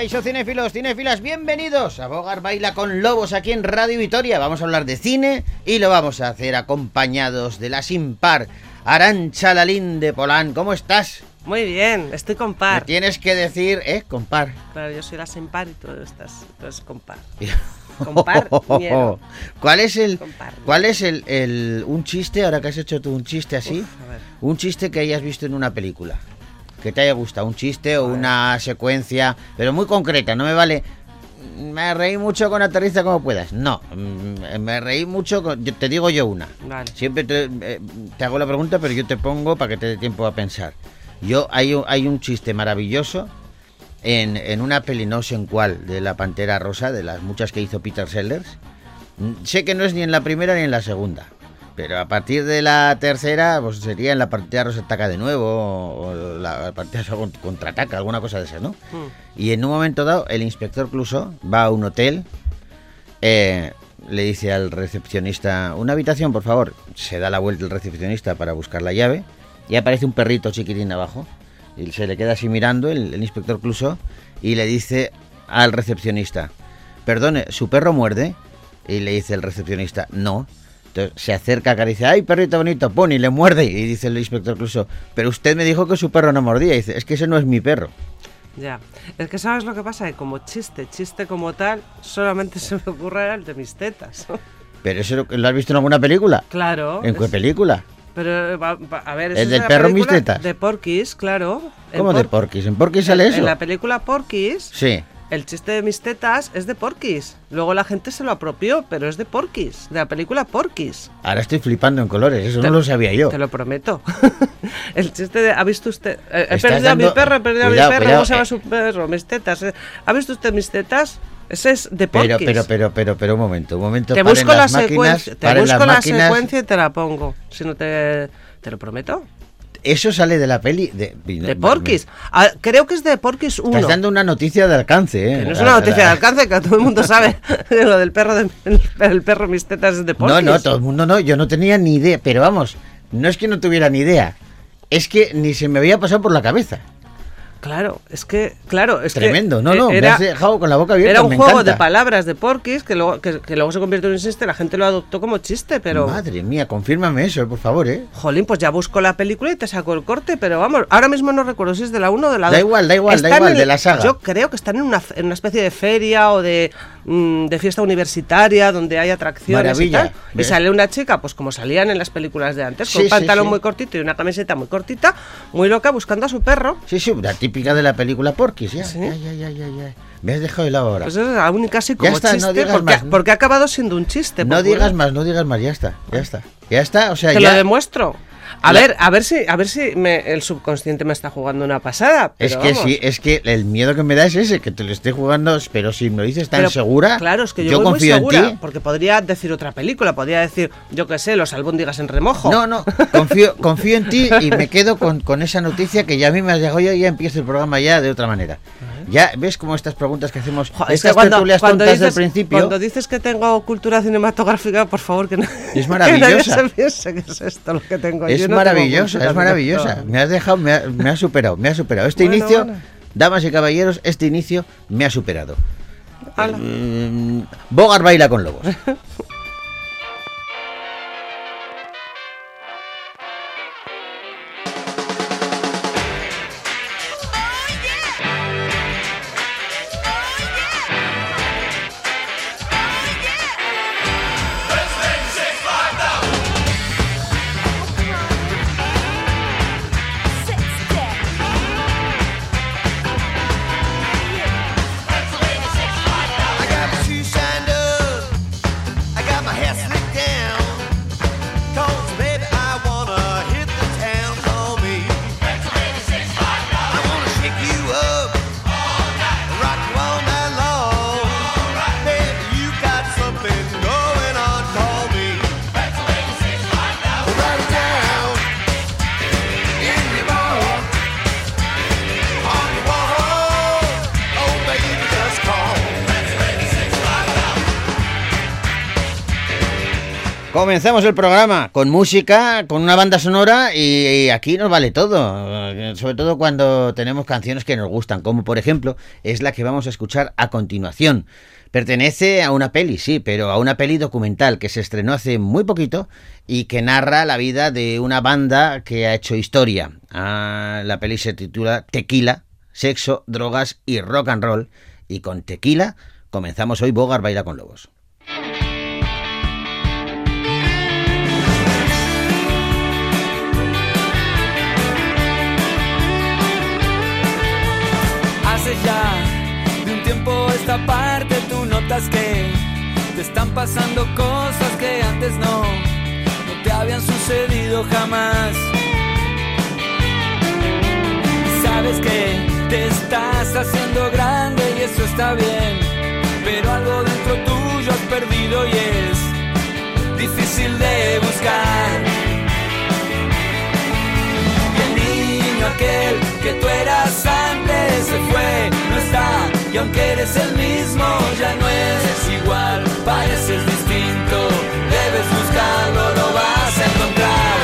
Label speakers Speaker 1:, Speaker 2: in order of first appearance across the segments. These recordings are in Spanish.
Speaker 1: Caixo cinéfilos, cinéfilas, bienvenidos a Bogar Baila con Lobos aquí en Radio Vitoria. Vamos a hablar de cine y lo vamos a hacer acompañados de la sin par Arancha Lalín de Polán. ¿Cómo estás?
Speaker 2: Muy bien, estoy con
Speaker 1: Me
Speaker 2: par.
Speaker 1: tienes que decir, ¿eh? Con par.
Speaker 2: Claro, yo soy la sin par y tú estás, tú eres con par. Con par, ñero.
Speaker 1: ¿Cuál es el,
Speaker 2: Con par.
Speaker 1: cuál es el, el- un chiste, ahora que has hecho tú un chiste así,
Speaker 2: Uf,
Speaker 1: un chiste que hayas visto en una película? Que te haya gustado, un chiste o una secuencia, pero muy concreta, no me vale... Me reí mucho con aterriza como puedas. No, mm, me reí mucho con... te digo yo una.
Speaker 2: Vale.
Speaker 1: Siempre te, eh, te hago la pregunta, pero yo te pongo para que te dé tiempo a pensar. Yo hay, un- hay un chiste maravilloso en, en una peli, no sé en cuál, de la Pantera Rosa, de las muchas que hizo Peter Sellers. Mm, Sé que no es ni en la primera ni en la segunda. Pero a partir de la tercera, pues sería en la Pantera Rosa ataca de nuevo, o, la con- contraataca, alguna cosa de esas, ¿no?
Speaker 2: Mm.
Speaker 1: Y en un momento dado, el inspector Clouseau va a un hotel, eh, le dice al recepcionista, una habitación, por favor. Se da la vuelta el recepcionista para buscar la llave y aparece un perrito chiquitín abajo. Y se le queda así mirando el, el inspector Clouseau y le dice al recepcionista, perdone, ¿su perro muerde? Y le dice el recepcionista, no. Entonces se acerca, acaricia, ¡ay, perrito bonito! ¡Pon! Y le muerde. Y dice el inspector Clouseau, pero usted me dijo que su perro no mordía. Y dice, es que ese no es mi perro.
Speaker 2: Ya. Es que sabes lo que pasa, que como chiste, chiste como tal, solamente se me ocurre el de mis tetas.
Speaker 1: ¿Pero eso lo has visto en alguna película?
Speaker 2: claro.
Speaker 1: ¿En qué
Speaker 2: es-
Speaker 1: película?
Speaker 2: Pero, a ver,
Speaker 1: ¿El
Speaker 2: eso es
Speaker 1: del perro mis tetas?
Speaker 2: De Porky's, claro.
Speaker 1: ¿Cómo de
Speaker 2: Por-
Speaker 1: Porky's? ¿En Porky's sale
Speaker 2: en-
Speaker 1: eso?
Speaker 2: En la película Porky's,
Speaker 1: Sí.
Speaker 2: El chiste de mis tetas es de Porky's. Luego la gente se lo apropió, pero es de Porky's, de la película Porky's.
Speaker 1: Ahora estoy flipando en colores, eso
Speaker 2: Te-
Speaker 1: no lo sabía yo.
Speaker 2: Te lo prometo. el chiste de. ¿Ha visto usted? eh, he perdido a mi perro, he perdido
Speaker 1: Cuidado,
Speaker 2: a mi perro. ¿Cómo se llama
Speaker 1: eh.
Speaker 2: su perro? Mis tetas. eh. ¿Ha visto usted mis tetas? Ese es de
Speaker 1: Pero,
Speaker 2: Porky's.
Speaker 1: pero, pero, pero, pero, un momento, un momento.
Speaker 2: te busco la
Speaker 1: las máquinas,
Speaker 2: secuencia. Te busco la
Speaker 1: máquinas.
Speaker 2: secuencia y te la pongo. Si no te. Te lo prometo.
Speaker 1: Eso sale de la peli de,
Speaker 2: De Porky's. Ah, creo que es de Porky's 1.
Speaker 1: Estás dando una noticia de alcance, ¿eh?
Speaker 2: Que no es una noticia de alcance, que todo el mundo sabe. Lo del perro de el, perro mis tetas es de Porky's.
Speaker 1: No, no, todo el mundo no, yo no tenía ni idea, pero vamos, no es que no tuviera ni idea, es que ni se me había pasado por la cabeza.
Speaker 2: Claro, es que, claro, es que
Speaker 1: Tremendo, no, no, me
Speaker 2: era,
Speaker 1: has dejado con la boca abierta.
Speaker 2: era un
Speaker 1: me
Speaker 2: juego
Speaker 1: encanta.
Speaker 2: de palabras de Porky's que luego, que, que luego se convirtió en un chiste, la gente lo adoptó como chiste, pero...
Speaker 1: Madre mía, confírmame eso, por favor, ¿eh?
Speaker 2: Jolín, pues ya busco la película y te saco el corte, pero vamos, ahora mismo no recuerdo si es de la 1 o de la 2.
Speaker 1: Da igual, da igual, da igual,
Speaker 2: en-
Speaker 1: de la saga.
Speaker 2: Yo creo que están en una, en una especie de feria o de, mm, de fiesta universitaria donde hay atracciones
Speaker 1: Maravilla,
Speaker 2: y tal. Y
Speaker 1: ¿ves?
Speaker 2: sale una chica, pues como salían en las películas de antes, con un
Speaker 1: sí,
Speaker 2: pantalón
Speaker 1: sí.
Speaker 2: muy cortito y una camiseta muy cortita, muy loca, buscando a su perro.
Speaker 1: Sí, sí, típica de la película Porky's, ya,
Speaker 2: Sí.
Speaker 1: Me has dejado helado ahora.
Speaker 2: Pues es la única así como
Speaker 1: está, no
Speaker 2: chiste,
Speaker 1: digas
Speaker 2: porque,
Speaker 1: más.
Speaker 2: porque ha acabado siendo un chiste.
Speaker 1: no digas
Speaker 2: culo.
Speaker 1: más, no digas más, ya está, ya está. Ya está, o sea,
Speaker 2: Te
Speaker 1: ya...
Speaker 2: lo demuestro. A
Speaker 1: La-
Speaker 2: ver, a ver si, a ver si me- el subconsciente me está jugando una pasada.
Speaker 1: Es que
Speaker 2: vamos.
Speaker 1: sí, es que el miedo que me da es ese, que te lo esté jugando, pero si me lo dices tan
Speaker 2: Pero,
Speaker 1: segura,
Speaker 2: Claro, es que yo, voy
Speaker 1: confío
Speaker 2: muy segura,
Speaker 1: en ti.
Speaker 2: porque podría decir otra película, podría decir, yo qué sé, los albóndigas en remojo.
Speaker 1: No, no, confío, confío en ti y me quedo con, con esa noticia que ya a mí me has llegado ya, ya empiezo el programa ya de otra manera. Ya ves como estas preguntas que hacemos,
Speaker 2: Jo, es
Speaker 1: estas
Speaker 2: que cuando,
Speaker 1: tertulias
Speaker 2: cuando
Speaker 1: tontas
Speaker 2: dices,
Speaker 1: del principio,
Speaker 2: cuando dices que tengo cultura cinematográfica, por favor, que, no,
Speaker 1: Es
Speaker 2: que
Speaker 1: maravillosa.
Speaker 2: nadie se piense que es esto lo que tengo.
Speaker 1: es
Speaker 2: Yo no tengo
Speaker 1: maravillosa, es maravillosa. Me has dejado, me ha, me ha superado, me ha superado. Este
Speaker 2: Bueno,
Speaker 1: inicio,
Speaker 2: bueno.
Speaker 1: damas y caballeros, este inicio me ha superado. Mm, Bogart baila con lobos. Comenzamos el programa con música, con una banda sonora y, aquí nos vale todo, sobre todo cuando tenemos canciones que nos gustan, como por ejemplo es la que vamos a escuchar a continuación. Pertenece a una peli, sí, pero a una peli documental que se estrenó hace muy poquito y que narra la vida de una banda que ha hecho historia. Ah, la peli se titula Tequila, Sexo, Drogas y Rock and Roll. Y con Tequila comenzamos hoy Bogar Baila con Lobos.
Speaker 3: Ya de un tiempo esta parte tú notas que te están pasando cosas que antes no, no te habían sucedido jamás. sabes que te estás haciendo grande y eso está bien, pero algo dentro tuyo has perdido y es difícil de buscar. Y el niño aquel que tú eras antes se fue, no está, y aunque eres el mismo, ya no es igual, pareces distinto, debes buscarlo, lo vas a encontrar.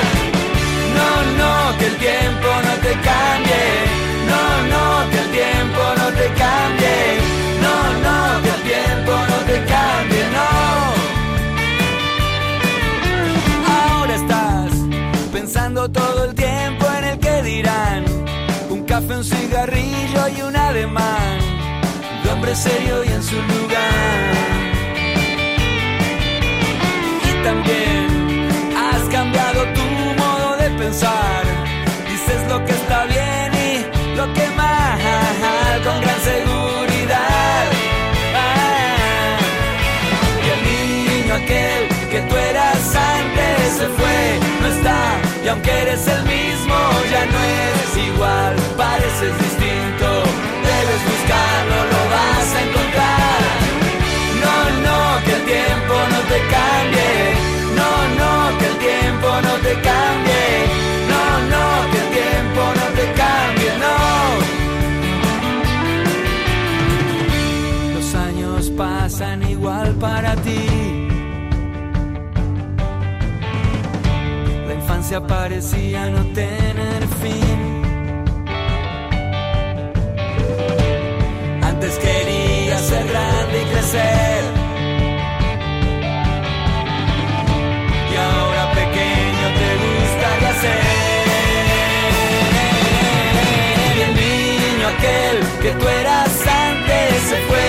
Speaker 3: No, no, que el tiempo no te cambie no, no, que el tiempo no te cambie. No, no, que el tiempo no te cambie, no. Ahora estás pensando todo un cigarrillo y un ademán. De hombre serio y en su lugar. Y también has cambiado tu modo de pensar. Dices lo que está bien lo que más con gran seguridad. Ah, y el niño aquel que tú eras antes se fue, no está, y aunque eres el mismo, no eres igual, pareces distinto, debes buscarlo, lo vas a encontrar. No, no, que el tiempo no te cambie, no, no, que el tiempo no te cambie, no, no, que el tiempo no te cambie, no. pasan igual para ti. La infancia parecía no tener fin. Antes quería ser grande y crecer. Y ahora pequeño te gustaría ser. Y el niño aquel que tú eras antes se fue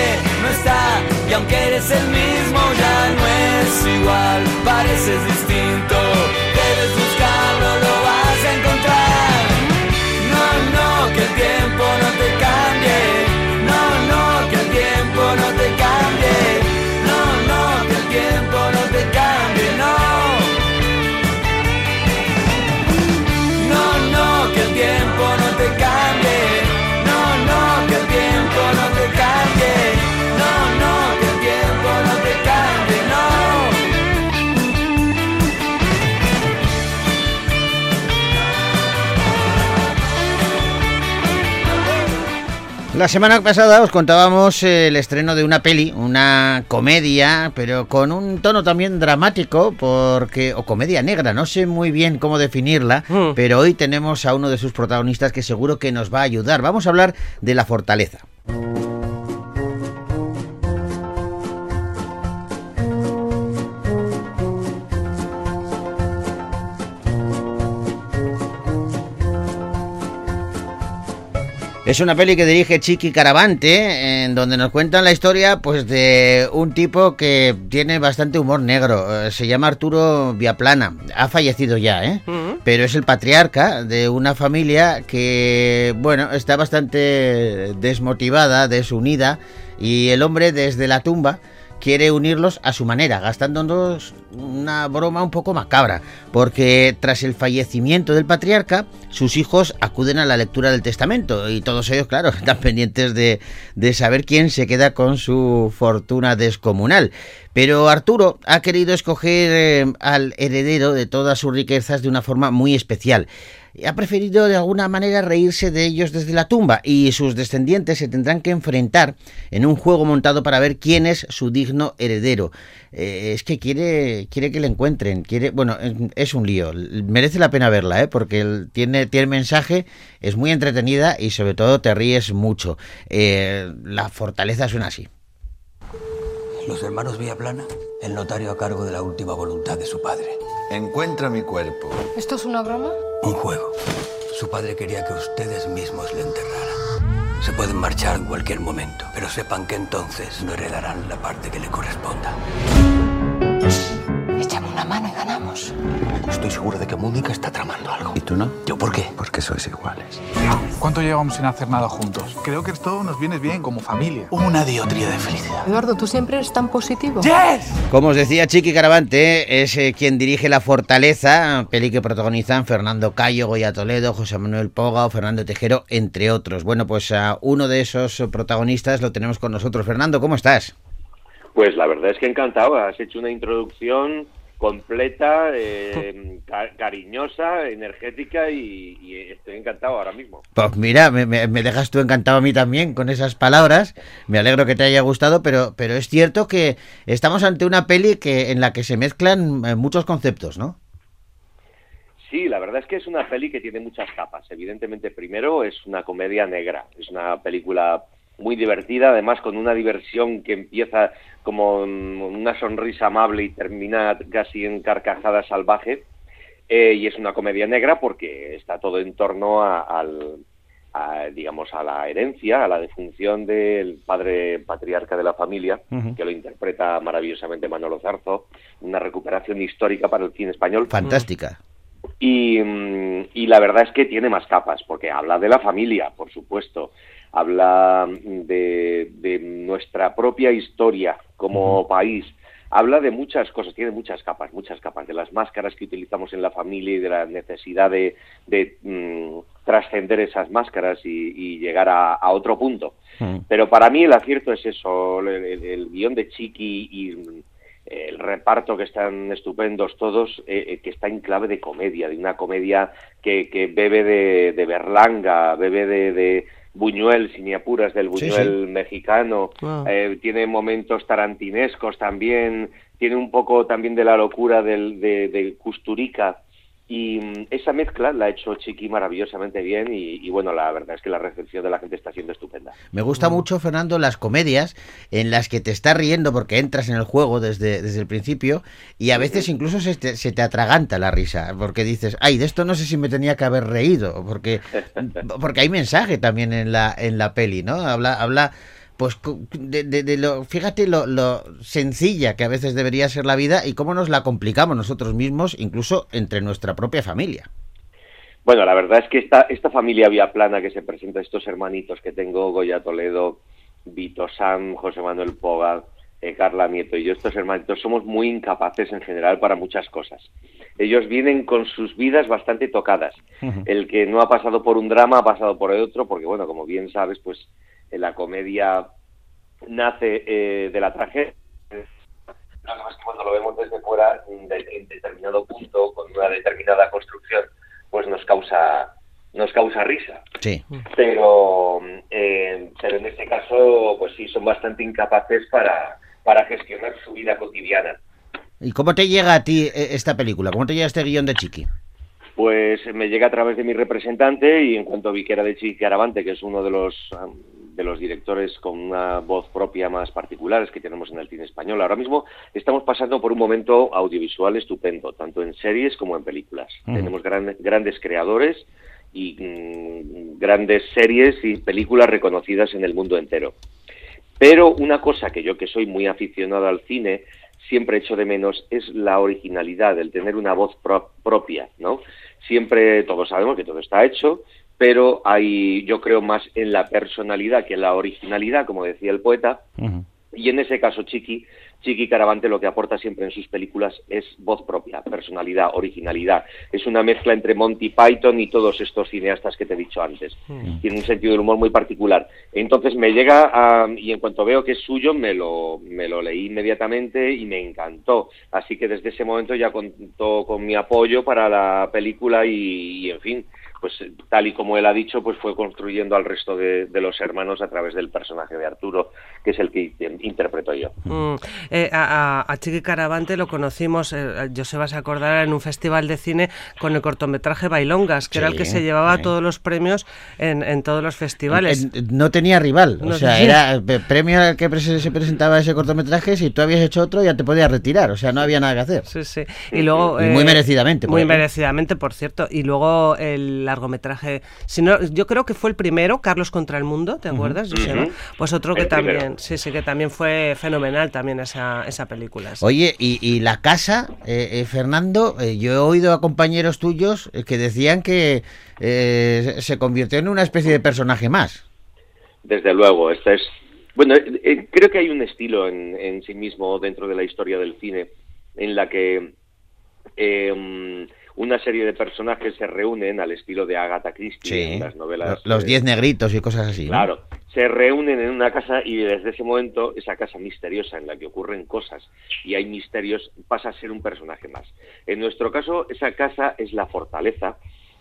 Speaker 3: y aunque eres el mismo ya no es igual, pareces distinto,
Speaker 1: La semana pasada os contábamos el estreno de una peli, una comedia, pero con un tono también dramático, porque o comedia negra, no sé muy bien cómo definirla, hmm. pero hoy tenemos a uno de sus protagonistas que seguro que nos va a ayudar. Vamos a hablar de La Fortaleza. Es una peli que dirige Chiqui Caravante, en donde nos cuentan la historia pues de un tipo que tiene bastante humor negro. Eh, se llama Arturo Viaplana. Ha fallecido ya, ¿eh? Pero es el patriarca de una familia que, bueno, está bastante desmotivada, desunida, y el hombre desde la tumba quiere unirlos a su manera, gastándonos una broma un poco macabra, porque tras el fallecimiento del patriarca, sus hijos acuden a la lectura del testamento y todos ellos, claro, están pendientes de, de saber quién se queda con su fortuna descomunal. Pero Arturo ha querido escoger eh, al heredero de todas sus riquezas de una forma muy especial ha preferido de alguna manera reírse de ellos desde la tumba y sus descendientes se tendrán que enfrentar en un juego montado para ver quién es su digno heredero. Eh, es que quiere, quiere que le encuentren, quiere, bueno, es, un lío. Merece la pena verla, ¿eh? porque tiene, tiene mensaje, es muy entretenida y sobre todo te ríes mucho. Eh, la fortaleza suena así.
Speaker 4: Los hermanos Villaplana, el notario a cargo de la última voluntad de su padre.
Speaker 5: Encuentra mi cuerpo.
Speaker 6: ¿Esto es una broma?
Speaker 4: Un juego. Su padre quería que ustedes mismos le enterraran. Se pueden marchar en cualquier momento, pero sepan que entonces no heredarán la parte que le corresponda.
Speaker 6: Échame una mano y ganamos.
Speaker 4: Estoy seguro de que Mónica está tramando algo.
Speaker 5: ¿Y tú no?
Speaker 4: ¿Yo por qué?
Speaker 5: Porque sois iguales.
Speaker 7: ¿Cuánto llevamos sin hacer nada juntos? Creo que esto nos viene bien como familia. Una diotría de felicidad.
Speaker 6: Eduardo, tú siempre eres tan positivo.
Speaker 1: Como os decía Chiqui Caravante, es eh, quien dirige La Fortaleza, peli que protagonizan Fernando Cayo, Goya Toledo, José Manuel Poga o Fernando Tejero, entre otros. Bueno, pues a uno de esos protagonistas lo tenemos con nosotros. Fernando, ¿cómo estás?
Speaker 8: Pues la verdad es que encantado. Has hecho una introducción completa, eh, cariñosa, energética y, estoy encantado ahora mismo.
Speaker 1: Pues mira, me, dejas tú encantado a mí también con esas palabras. Me alegro que te haya gustado, pero, pero es cierto que estamos ante una peli que en la que se mezclan eh, muchos conceptos, ¿no?
Speaker 8: Sí, la verdad es que es una peli que tiene muchas capas. Evidentemente, primero es una comedia negra, es una película muy divertida, además con una diversión que empieza como una sonrisa amable y termina casi en carcajada salvaje. Eh, y es una comedia negra porque está todo en torno a, al, digamos, a la herencia, a la defunción del padre patriarca de la familia, que lo interpreta maravillosamente Manolo Zarzo, una recuperación histórica para el cine español.
Speaker 1: Fantástica.
Speaker 8: Y, y la verdad es que tiene más capas, porque habla de la familia, por supuesto, habla de, nuestra propia historia como país, habla de muchas cosas, tiene muchas capas, muchas capas, de las máscaras que utilizamos en la familia y de la necesidad de, mm, trascender esas máscaras y, llegar a, otro punto. Pero para mí el acierto es eso, el, guion de Chiqui y mm, el reparto que están estupendos todos, eh, eh, que está en clave de comedia, de una comedia que, bebe de, Berlanga, bebe de, Buñuel, sin apuras, del Buñuel mexicano. Eh, tiene momentos tarantinescos también. Tiene un poco también de la locura del, de, de Custurica y mm, esa mezcla la ha hecho Chiqui maravillosamente bien y, bueno, la verdad es que la recepción de la gente está siendo estupenda.
Speaker 1: Me gusta mucho, Fernando, las comedias en las que te estás riendo porque entras en el juego desde, desde el principio y a veces incluso se te, se te atraganta la risa porque dices, ay, de esto no sé si me tenía que haber reído porque, porque hay mensaje también en la, en la peli, ¿no? Habla, habla pues de, lo, fíjate lo, sencilla que a veces debería ser la vida y cómo nos la complicamos nosotros mismos, incluso entre nuestra propia familia.
Speaker 8: Bueno, la verdad es que esta, esta familia vía plana que se presenta, estos hermanitos que tengo, Goya Toledo, Vito Sam, José Manuel Poga, eh, Carla Nieto y yo, estos hermanitos, somos muy incapaces en general para muchas cosas. Ellos vienen con sus vidas bastante tocadas. El que no ha pasado por un drama ha pasado por el otro, porque bueno, como bien sabes, pues la comedia nace eh, de la tragedia. Nada más que cuando lo vemos desde fuera, en determinado punto, con una determinada construcción, pues nos causa nos causa risa.
Speaker 1: Sí.
Speaker 8: Pero, eh, pero en este caso, pues sí, son bastante incapaces para, para gestionar su vida cotidiana.
Speaker 1: ¿Y cómo te llega a ti eh, esta película? ¿Cómo te llega este guion de Chiqui?
Speaker 8: Pues me llega a través de mi representante y en cuanto vi que era de Chiqui Aravante, que es uno de los de los directores con una voz propia más particulares que tenemos en el cine español. Ahora mismo estamos pasando por un momento audiovisual estupendo, tanto en series como en películas. Tenemos grandes creadores y mm, grandes series y películas reconocidas en el mundo entero. Pero una cosa que yo que soy muy aficionado al cine siempre echo de menos es la originalidad, el tener una voz propia, ¿no? Siempre todos sabemos que todo está hecho, pero hay, yo creo más en la personalidad que en la originalidad, como decía el poeta, y en ese caso Chiqui, Chiqui Caravante lo que aporta siempre en sus películas es voz propia, personalidad, originalidad. Es una mezcla entre Monty Python y todos estos cineastas que te he dicho antes. Tiene un sentido del humor muy particular. Entonces me llega a, y en cuanto veo que es suyo, me lo, me lo leí inmediatamente y me encantó. Así que desde ese momento ya contó con mi apoyo para la película y en fin, pues tal y como él ha dicho, pues fue construyendo al resto de, de los hermanos a través del personaje de Arturo, que es el que interpreto yo.
Speaker 2: Mm, eh, a, a, Chiqui Caravante lo conocimos, eh, Joseba se acordará, en un festival de cine con el cortometraje Bailongas, que
Speaker 1: Sí,
Speaker 2: era el que se llevaba
Speaker 1: sí.
Speaker 2: todos los premios en, en todos los festivales.
Speaker 1: En- en- No tenía rival,
Speaker 2: No
Speaker 1: o sea,
Speaker 2: tenía.
Speaker 1: era el premio al que se presentaba ese cortometraje, si tú habías hecho otro ya te podías retirar, o sea, no había nada que hacer.
Speaker 2: Sí, sí. Y luego.
Speaker 1: Y muy merecidamente,
Speaker 2: Muy merecidamente, por cierto. Y luego el largometraje. Si no, yo creo que fue el primero, Carlos contra el Mundo, ¿te acuerdas, Joseba?
Speaker 8: Ujú.
Speaker 2: Pues otro que
Speaker 8: El
Speaker 2: también.
Speaker 8: primero.
Speaker 2: Sí, sí, que también fue fenomenal también esa, esa película. sí.
Speaker 1: Oye, y, y la casa, eh, eh, Fernando, eh, yo he oído a compañeros tuyos eh, que decían que eh, se convirtió en una especie de personaje más.
Speaker 8: Desde luego, esta es. Bueno, eh, eh, creo que hay un estilo en, en sí mismo dentro de la historia del cine en la que eh, una serie de personajes se reúnen al estilo de Agatha Christie en las novelas.
Speaker 1: Los diez negritos y cosas así. ¿no?
Speaker 8: Claro, se reúnen en una casa y desde ese momento esa casa misteriosa en la que ocurren cosas y hay misterios pasa a ser un personaje más. En nuestro caso, esa casa es la fortaleza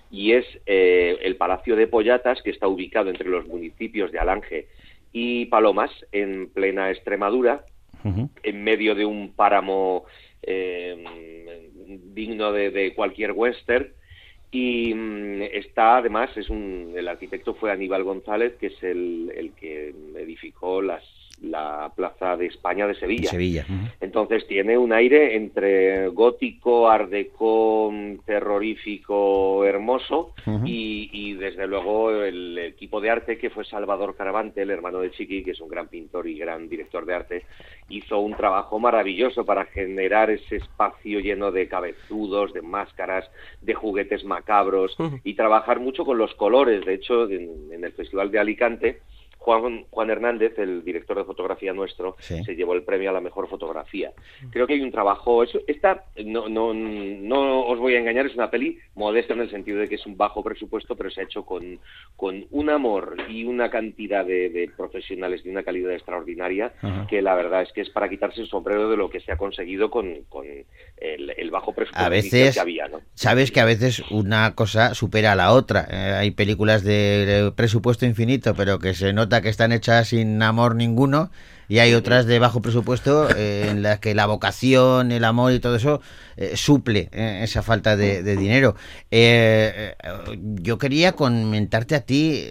Speaker 8: y es eh, el Palacio de Pollatas que está ubicado entre los municipios de Alange y Palomas en plena Extremadura en medio de un páramo eh, digno de, de cualquier western. Y mm, está además es un el arquitecto fue Aníbal González que es el, el que edificó las, la plaza de España de Sevilla. Entonces tiene un aire entre gótico, art deco, mm, terrorífico, hermoso y, y, desde luego el equipo de arte que fue Salvador Caravante, el hermano de Chiqui, que es un gran pintor y gran director de arte, hizo un trabajo maravilloso para generar ese espacio lleno de cabezudos, de máscaras, de juguetes macabros y trabajar mucho con los colores. De hecho, en, en el Festival de Alicante, Juan, Juan Hernández, el director de fotografía nuestro,
Speaker 1: Sí.
Speaker 8: se llevó el premio a la mejor fotografía. Creo que hay un trabajo, eso, esta, no, no, no os voy a engañar, es una peli modesta en el sentido de que es un bajo presupuesto, pero se ha hecho con, con un amor y una cantidad de, de profesionales de una calidad extraordinaria
Speaker 1: Ajá.
Speaker 8: que la verdad es que es para quitarse el sombrero de lo que se ha conseguido con, con el, el bajo presupuesto
Speaker 1: A veces,
Speaker 8: que había. ¿no?
Speaker 1: sabes que a veces una cosa supera a la otra. Eh, hay películas de presupuesto infinito, pero que se nota que están hechas sin amor ninguno. Y hay otras de bajo presupuesto eh, en las que la vocación, el amor y todo eso eh, suple eh, esa falta de, de dinero. Yo quería comentarte a ti,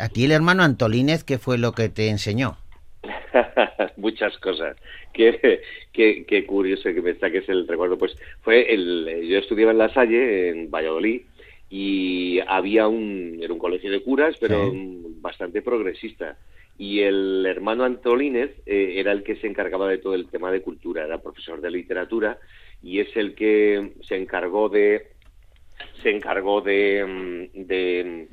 Speaker 1: a ti el hermano Antolínez, ¿qué fue lo que te enseñó?
Speaker 8: muchas cosas. Qué, qué, qué curioso que me saques el recuerdo. Pues fue el, yo estudiaba en La Salle, en Valladolid, y había un, era un colegio de curas, pero
Speaker 1: Sí.
Speaker 8: Mm, bastante progresista. Y el hermano Antolínez eh, era el que se encargaba de todo el tema de cultura, era profesor de literatura y es el que se encargó de se encargó de, mm, de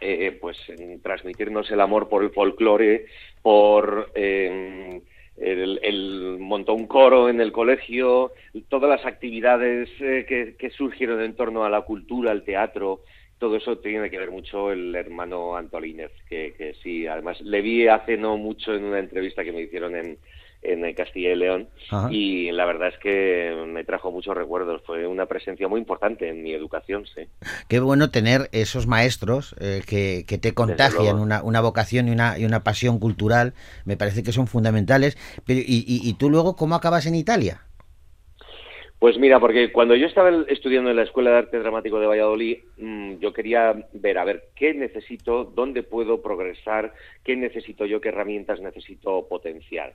Speaker 8: eh, pues transmitirnos el amor por el folclore, por eh, el, el- montó un coro en el colegio, todas las actividades eh, que surgieron en torno a la cultura, al teatro, todo eso tiene que ver mucho el hermano Antolínez, que, que sí, además le vi hace no mucho en una entrevista que me hicieron en, en Castilla y León
Speaker 1: Ajá.
Speaker 8: y la verdad es que me trajo muchos recuerdos, fue una presencia muy importante en mi educación, sí.
Speaker 1: Qué bueno tener esos maestros eh, que, que te contagian una, una vocación y una, y una pasión cultural. Me parece que son fundamentales. Pero, y, y- y tú luego cómo acabas en Italia?
Speaker 8: Pues mira, porque cuando yo estaba estudiando en la Escuela de Arte Dramático de Valladolid, mm, yo quería ver, a ver, qué necesito, dónde puedo progresar, qué necesito yo, qué herramientas necesito potenciar.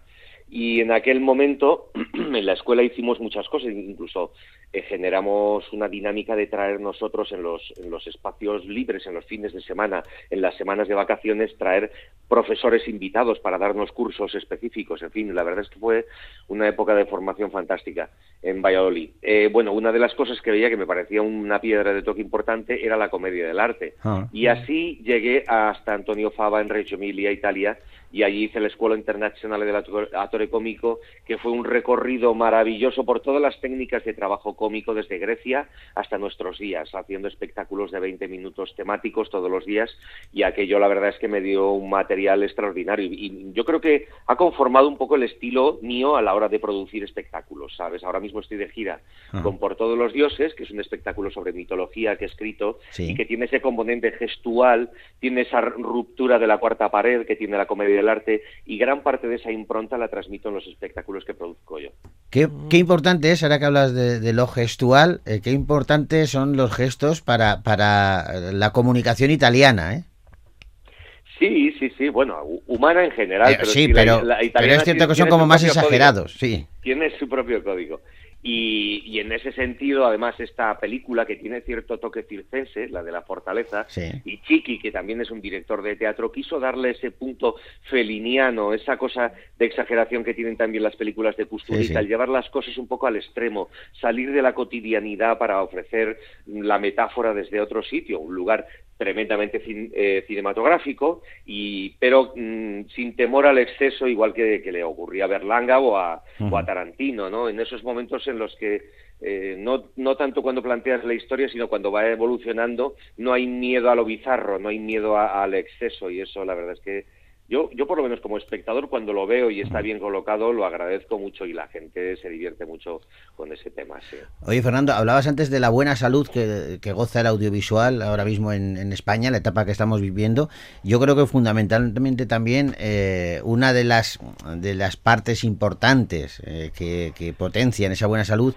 Speaker 8: Y en aquel momento, en la escuela hicimos muchas cosas, incluso eh, generamos una dinámica de traer nosotros en los, en los espacios libres, en los fines de semana, en las semanas de vacaciones, traer profesores invitados para darnos cursos específicos. En fin, la verdad es que fue una época de formación fantástica en Valladolid. Eh, bueno, una de las cosas que veía que me parecía una piedra de toque importante era la comedia del arte.
Speaker 1: Ah.
Speaker 8: Y así llegué hasta Antonio Fava en Reggio Emilia, Italia, y allí hice la Escuela Internacional del Attore Cómico, que fue un recorrido maravilloso por todas las técnicas de trabajo cómico desde Grecia hasta nuestros días, haciendo espectáculos de 20 minutos temáticos todos los días y aquello la verdad es que me dio un material extraordinario y yo creo que ha conformado un poco el estilo mío a la hora de producir espectáculos, ¿sabes? Ahora mismo estoy de gira con Por todos los dioses, que es un espectáculo sobre mitología que he escrito y que tiene ese componente gestual, tiene esa ruptura de la cuarta pared que tiene la comedia del arte y gran parte de esa impronta la transmito en los espectáculos que produzco yo.
Speaker 1: Qué, importante es, ahora que hablas de, lo gestual, eh, qué importante son los gestos para, para la comunicación italiana, ¿eh?
Speaker 8: Sí, sí, sí, bueno, humana en general.
Speaker 1: Eh, pero sí, pero, pero es cierto que son como más exagerados, sí.
Speaker 8: Tiene su propio código. Y, en ese sentido, además, esta película que tiene cierto toque circense, la de la fortaleza, y Chiqui, que también es un director de teatro, quiso darle ese punto feliniano, esa cosa de exageración que tienen también las películas de Custurita, llevar las cosas un poco al extremo, salir de la cotidianidad para ofrecer la metáfora desde otro sitio, un lugar tremendamente eh, cinematográfico, y, pero mm, sin temor al exceso, igual que, le ocurría a Berlanga o a, o a Tarantino, ¿no? En esos momentos en los que eh, no, no tanto cuando planteas la historia, sino cuando va evolucionando, no hay miedo a lo bizarro, no hay miedo al exceso, y eso la verdad es que yo, yo por lo menos como espectador cuando lo veo y está bien colocado lo agradezco mucho y la gente se divierte mucho con ese tema.
Speaker 1: Oye Fernando, hablabas antes de la buena salud que, goza el audiovisual ahora mismo en, España, la etapa que estamos viviendo. Yo creo que fundamentalmente también eh, una de las, de las partes importantes eh, que, que potencian esa buena salud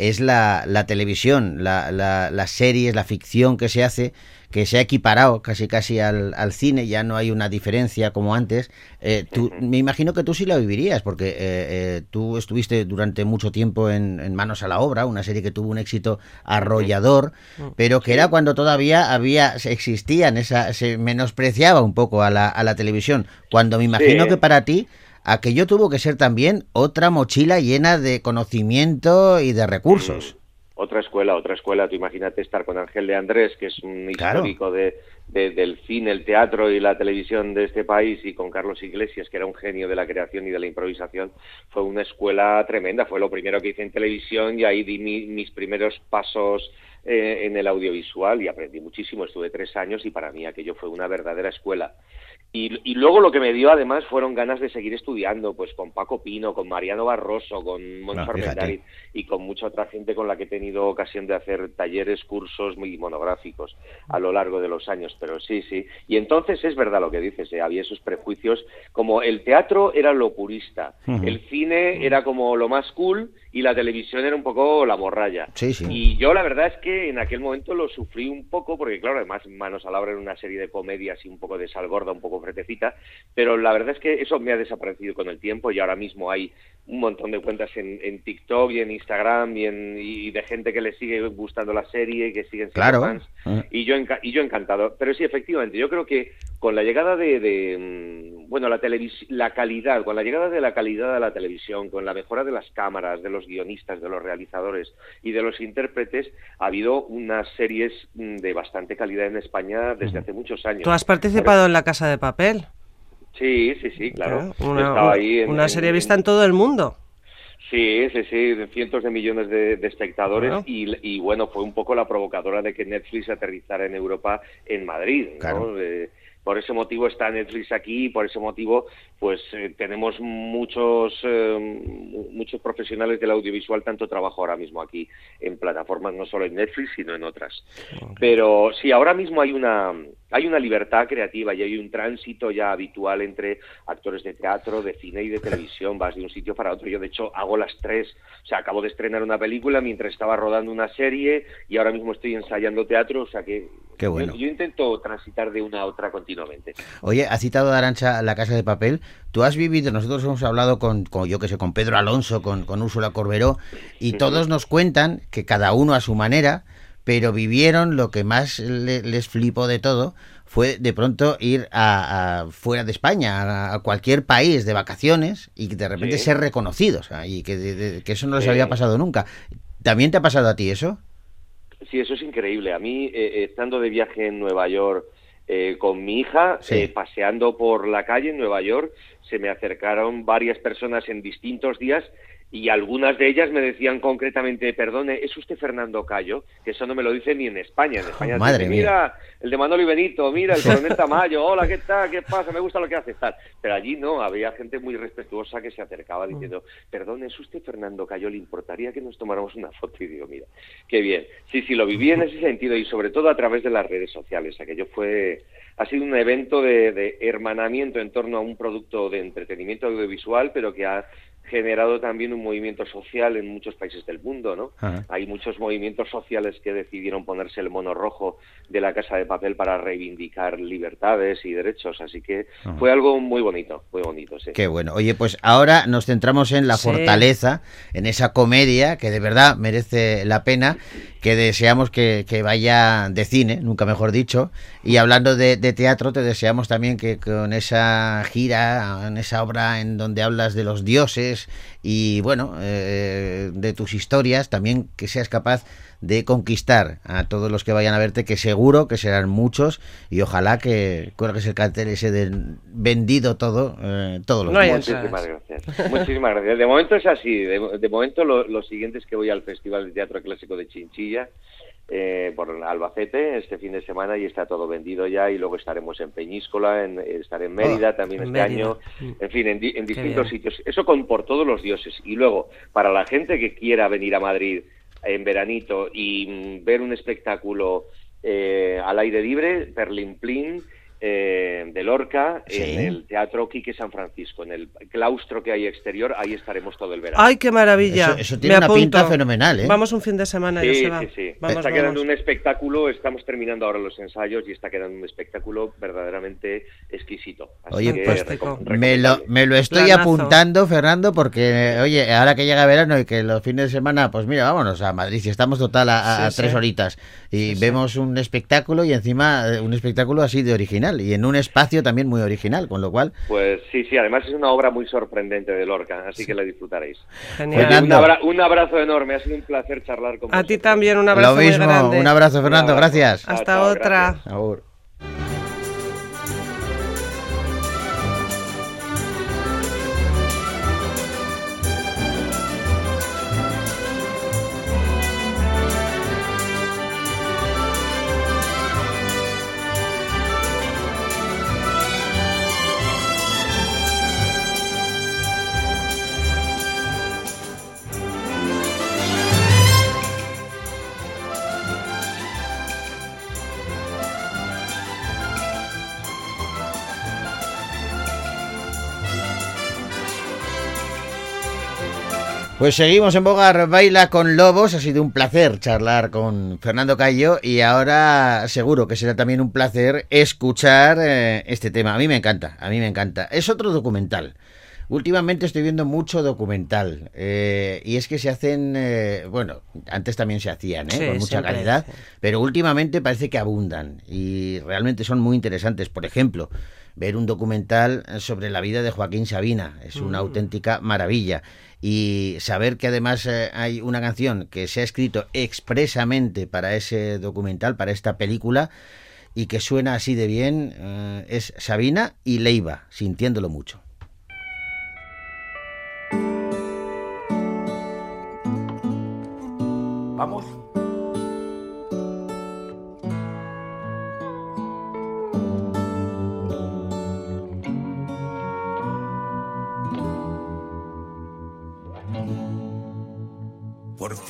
Speaker 1: es la, la televisión, la, la, las series, la ficción que se hace, que se ha equiparado casi casi al, al cine, ya no hay una diferencia como antes. Eh, tú, Me imagino que tú sí la vivirías, porque eh, eh, tú estuviste durante mucho tiempo en, en, Manos a la Obra, una serie que tuvo un éxito arrollador, pero que era cuando todavía había existían, esa, se menospreciaba un poco a la, a la televisión, cuando me imagino que para ti aquello tuvo que ser también otra mochila llena de conocimiento y de recursos.
Speaker 8: Otra escuela, otra escuela. Tú imagínate estar con Ángel de Andrés, que es un histórico de, del cine, el teatro y la televisión de este país, y con Carlos Iglesias, que era un genio de la creación y de la improvisación. Fue una escuela tremenda. Fue lo primero que hice en televisión y ahí di mis primeros pasos eh, en el audiovisual y aprendí muchísimo. Estuve tres años y para mí aquello fue una verdadera escuela. Y, luego lo que me dio además fueron ganas de seguir estudiando, pues con Paco Pino, con Mariano Barroso, con Moncho y con mucha otra gente con la que he tenido ocasión de hacer talleres, cursos muy monográficos a lo largo de los años. Pero sí, sí. Y entonces es verdad lo que dices, ¿eh? había esos prejuicios, como el teatro era lo purista, el cine era como lo más cool y la televisión era un poco la morralla. Y yo la verdad es que en aquel momento lo sufrí un poco, porque claro, además Manos a la obra era una serie de comedias y un poco de sal gorda, un poco fretecita, pero la verdad es que eso me ha desaparecido con el tiempo y ahora mismo hay un montón de cuentas en, en TikTok y en Instagram y, en, y de gente que le sigue gustando la serie y que siguen siendo fans. Ah. Y, yo y yo encantado. Pero sí, efectivamente, yo creo que con la llegada de, mm, bueno, la, la calidad, con la llegada de la calidad de la televisión, con la mejora de las cámaras, de los guionistas, de los realizadores y de los intérpretes, ha habido unas series mm, de bastante calidad en España desde hace muchos años.
Speaker 2: ¿Tú has participado en La Casa de Papel?
Speaker 8: Sí, sí, sí, claro.
Speaker 2: Una, serie vista en todo el mundo.
Speaker 8: Sí, sí, sí, cientos de millones de, espectadores y, bueno, fue un poco la provocadora de que Netflix aterrizara en Europa, en Madrid, ¿no? por ese motivo está Netflix aquí y por ese motivo pues eh, tenemos muchos eh, muchos profesionales del audiovisual tanto trabajo ahora mismo aquí en plataformas no solo en Netflix sino en otras pero sí ahora mismo hay una hay una libertad creativa y hay un tránsito ya habitual entre actores de teatro, de cine y de televisión. Vas de un sitio para otro. Yo, de hecho, hago las tres. O sea, acabo de estrenar una película mientras estaba rodando una serie y ahora mismo estoy ensayando teatro. O sea que yo, intento transitar de una a otra continuamente.
Speaker 1: Oye, has citado a Arancha La Casa de Papel. Tú has vivido, nosotros hemos hablado con, yo que sé, con Pedro Alonso, con, con Úrsula Corberó, y todos nos cuentan que cada uno a su manera pero vivieron lo que más les flipó de todo fue de pronto ir a, fuera de España, a, cualquier país de vacaciones y de repente ser reconocidos y que, eso no les había pasado nunca. ¿También te ha pasado a ti eso?
Speaker 8: Sí, eso es increíble. A mí, eh, estando de viaje en Nueva York, eh, con mi hija,
Speaker 1: Sí.
Speaker 8: eh, paseando por la calle en Nueva York, se me acercaron varias personas en distintos días y algunas de ellas me decían concretamente, perdone, ¿es usted Fernando Cayo? Que eso no me lo dicen ni en España. En España
Speaker 1: Madre mía.
Speaker 8: mira, el de Manolo y Benito, mira, el coronel Tamayo, hola, ¿qué tal? ¿Qué pasa? Me gusta lo que haces, tal. Pero allí no, había gente muy respetuosa que se acercaba diciendo, perdón, ¿es usted Fernando Cayo? ¿Le importaría que nos tomáramos una foto? Y digo, mira, qué bien. Sí, sí, lo viví en ese sentido y sobre todo a través de las redes sociales. Aquello fue, ha sido un evento de, de hermanamiento en torno a un producto de entretenimiento audiovisual, pero que ha generado también un movimiento social en muchos países del mundo, ¿no?
Speaker 1: Ajá.
Speaker 8: Hay muchos movimientos sociales que decidieron ponerse el mono rojo de la Casa de Papel para reivindicar libertades y derechos, así que
Speaker 1: Ajá.
Speaker 8: fue algo muy bonito, muy bonito, sí.
Speaker 1: Qué bueno. Oye, pues ahora nos centramos en la
Speaker 2: Sí.
Speaker 1: fortaleza, en esa comedia que de verdad merece la pena, que deseamos que, que vaya de cine, nunca mejor dicho. Y hablando de, de teatro, te deseamos también que con esa gira, en esa obra en donde hablas de los dioses y bueno, eh, de tus historias, también que seas capaz de conquistar a todos los que vayan a verte, que seguro que serán muchos, y ojalá que cuelgues el cartel ese de vendido todo, eh, todos los
Speaker 2: No.
Speaker 8: Muchísimas gracias. Muchísimas gracias. De momento es así. De, de momento lo, lo siguiente es que voy al Festival de Teatro Clásico de Chinchilla eh, por Albacete este fin de semana y está todo vendido ya y luego estaremos en Peñíscola, en, estaré en Mérida también
Speaker 2: en
Speaker 8: este
Speaker 2: Mérida.
Speaker 8: año,
Speaker 2: Mm.
Speaker 8: en fin, en, di- en distintos sitios. Eso con por todos los dioses. Y luego, para la gente que quiera venir a Madrid en veranito y mm, ver un espectáculo eh, al aire libre, Perlin Plin, eh, de Lorca,
Speaker 1: Sí.
Speaker 8: en el Teatro Quique San Francisco, en el claustro que hay exterior, ahí estaremos todo el verano.
Speaker 2: ¡Ay, qué maravilla!
Speaker 1: Eso- eso tiene
Speaker 2: Me
Speaker 1: una
Speaker 2: apunto.
Speaker 1: pinta fenomenal, ¿eh?
Speaker 2: Vamos un fin de semana,
Speaker 8: Sí,
Speaker 2: Joseba.
Speaker 8: sí, sí.
Speaker 2: Vamos,
Speaker 8: está quedando un espectáculo, estamos terminando ahora los ensayos y está quedando un espectáculo verdaderamente exquisito. Así
Speaker 1: Oye,
Speaker 8: que
Speaker 1: pues, Me lo, me lo estoy
Speaker 2: Planazo.
Speaker 1: apuntando, Fernando, porque, oye, ahora que llega verano y que los fines de semana, pues mira, vámonos a Madrid, si estamos total a, a- a
Speaker 2: Sí,
Speaker 1: tres
Speaker 2: sí.
Speaker 1: horitas y
Speaker 2: Sí, sí.
Speaker 1: vemos un espectáculo y encima eh, un espectáculo así de original y en un espacio también muy original, con lo cual,
Speaker 8: Pues sí, sí, además es una obra muy sorprendente de Lorca, así que la disfrutaréis.
Speaker 2: Genial.
Speaker 8: Oye, un,
Speaker 1: Fernando.
Speaker 8: abra- un abrazo enorme, ha sido un placer charlar con
Speaker 2: A ti también un abrazo
Speaker 1: lo mismo,
Speaker 2: muy grande.
Speaker 1: un abrazo, Fernando,
Speaker 8: Un abrazo.
Speaker 1: gracias.
Speaker 2: Hasta
Speaker 8: chao,
Speaker 2: otra.
Speaker 8: gracias.
Speaker 1: Pues seguimos en Bogar Baila con Lobos. Ha sido un placer charlar con Fernando Cayo y ahora seguro que será también un placer escuchar eh, este tema. A mí me encanta, a mí me encanta. Es otro documental. Últimamente estoy viendo mucho documental eh, y es que se hacen, eh, bueno, antes también se hacían, ¿eh?
Speaker 2: Sí,
Speaker 1: con mucha
Speaker 2: siempre,
Speaker 1: calidad,
Speaker 2: sí.
Speaker 1: pero últimamente parece que abundan y realmente son muy interesantes. Por ejemplo, ver un documental sobre la vida de Joaquín Sabina es una
Speaker 2: Mm.
Speaker 1: auténtica maravilla y saber que además eh, hay una canción que se ha escrito expresamente para ese documental, para esta película y que suena así de bien eh, es Sabina y Leiva, sintiéndolo mucho.
Speaker 4: Vamos.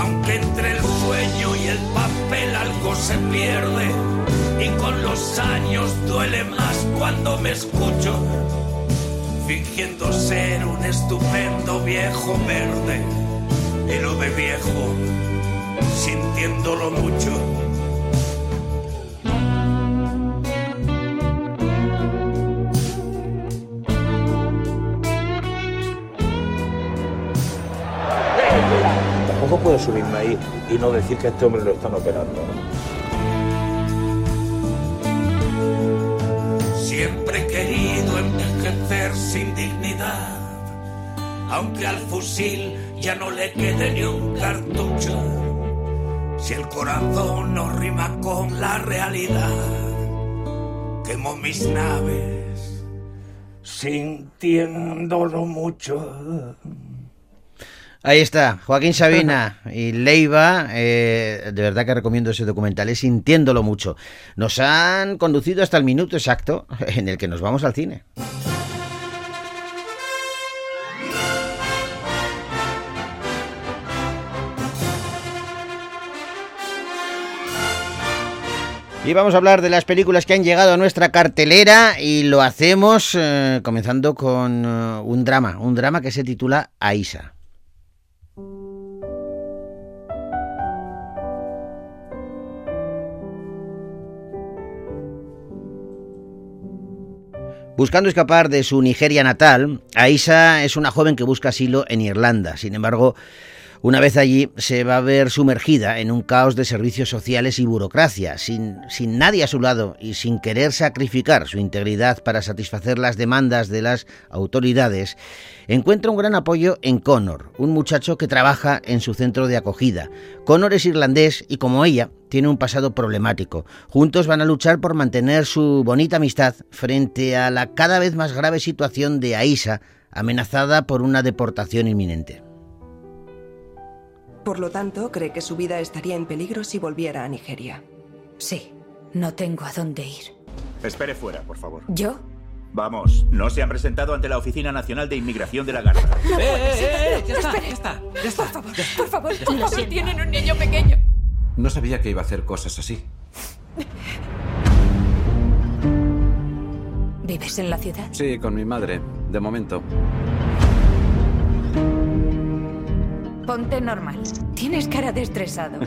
Speaker 9: aunque entre el sueño y el papel algo se pierde y con los años duele más cuando me escucho fingiendo ser un estupendo viejo verde y lo viejo sintiéndolo mucho
Speaker 10: subirme ahí y no decir que a este hombre lo están operando?
Speaker 9: Siempre he querido envejecer sin dignidad, aunque al fusil ya no le quede ni un cartucho. Si el corazón no rima con la realidad, quemo mis naves sintiéndolo mucho.
Speaker 1: Ahí está, Joaquín Sabina y Leiva, eh, de verdad que recomiendo ese documental, es sintiéndolo mucho. Nos han conducido hasta el minuto exacto en el que nos vamos al cine. Y vamos a hablar de las películas que han llegado a nuestra cartelera y lo hacemos eh, comenzando con un drama, un drama que se titula Aisa. Buscando escapar de su Nigeria natal, Aisa es una joven que busca asilo en Irlanda. Sin embargo, una vez allí se va a ver sumergida en un caos de servicios sociales y burocracia, sin, sin, nadie a su lado y sin querer sacrificar su integridad para satisfacer las demandas de las autoridades, encuentra un gran apoyo en Connor, un muchacho que trabaja en su centro de acogida. Connor es irlandés y como ella, tiene un pasado problemático. Juntos van a luchar por mantener su bonita amistad frente a la cada vez más grave situación de Aisa, amenazada por una deportación inminente.
Speaker 11: Por lo tanto, cree que su vida estaría en peligro si volviera a Nigeria.
Speaker 12: Sí, no tengo a dónde ir.
Speaker 13: Espere fuera, por favor.
Speaker 12: ¿Yo?
Speaker 13: Vamos, no se han presentado ante la Oficina Nacional de Inmigración de la Garza.
Speaker 12: No,
Speaker 14: ¡Eh, eh, eh! Ya está,
Speaker 12: Espere.
Speaker 14: ya está, ya está.
Speaker 12: Por favor,
Speaker 14: ya está.
Speaker 12: por favor,
Speaker 14: Ya
Speaker 12: por
Speaker 14: está.
Speaker 12: favor, tienen un niño pequeño.
Speaker 14: No sabía que iba a hacer cosas así.
Speaker 12: ¿Vives en la ciudad?
Speaker 14: Sí, con mi madre, de momento.
Speaker 12: Ponte normal. Tienes cara de estresado.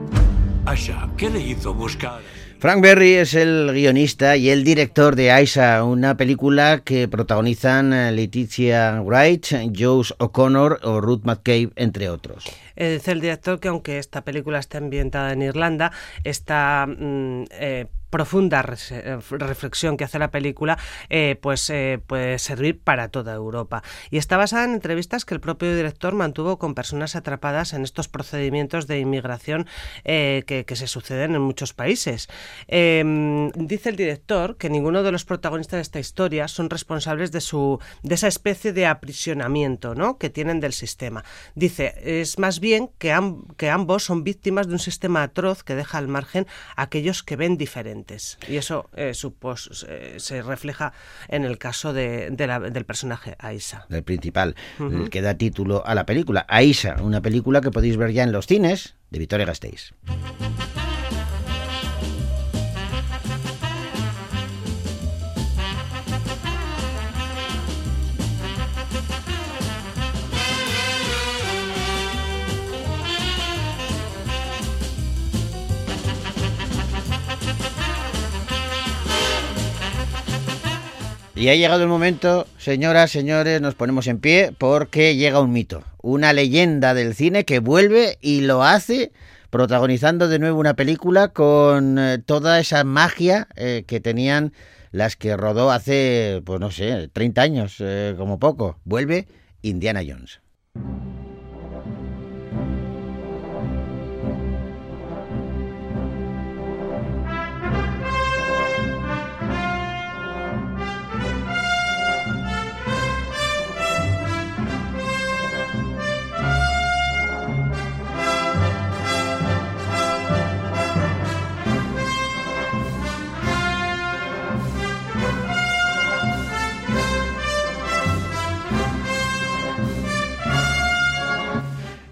Speaker 9: Asha, ¿qué le hizo buscar?
Speaker 1: Frank Berry es el guionista y el director de Aisa, una película que protagonizan eh, Leticia Wright, Joe O'Connor o Ruth McCabe, entre otros.
Speaker 2: Eh, dice el director que aunque esta película está ambientada en Irlanda, está mm, eh, profunda eh, reflexión que hace la película, eh, pues puede servir para toda Europa. Y está basada en entrevistas que el propio director mantuvo con personas atrapadas en estos procedimientos de inmigración que, se suceden en muchos países. Em, dice el director que ninguno de los protagonistas de esta historia son responsables de su de esa especie de aprisionamiento ¿no? que tienen del sistema. Dice, es más bien que, ambos son víctimas de un sistema atroz que deja al margen a aquellos que ven diferentes. Y eso eh, eh, se refleja en el caso de, del personaje Aisa.
Speaker 1: Del principal, el que da título a la película. Aisa, una película que podéis ver ya en los cines de Victoria Gasteiz. Y ha llegado el momento, señoras, señores, nos ponemos en pie porque llega un mito, una leyenda del cine que vuelve y lo hace protagonizando de nuevo una película con eh, toda esa magia eh, que tenían las que rodó hace, pues no sé, 30 años, eh, como poco. Vuelve Indiana Jones.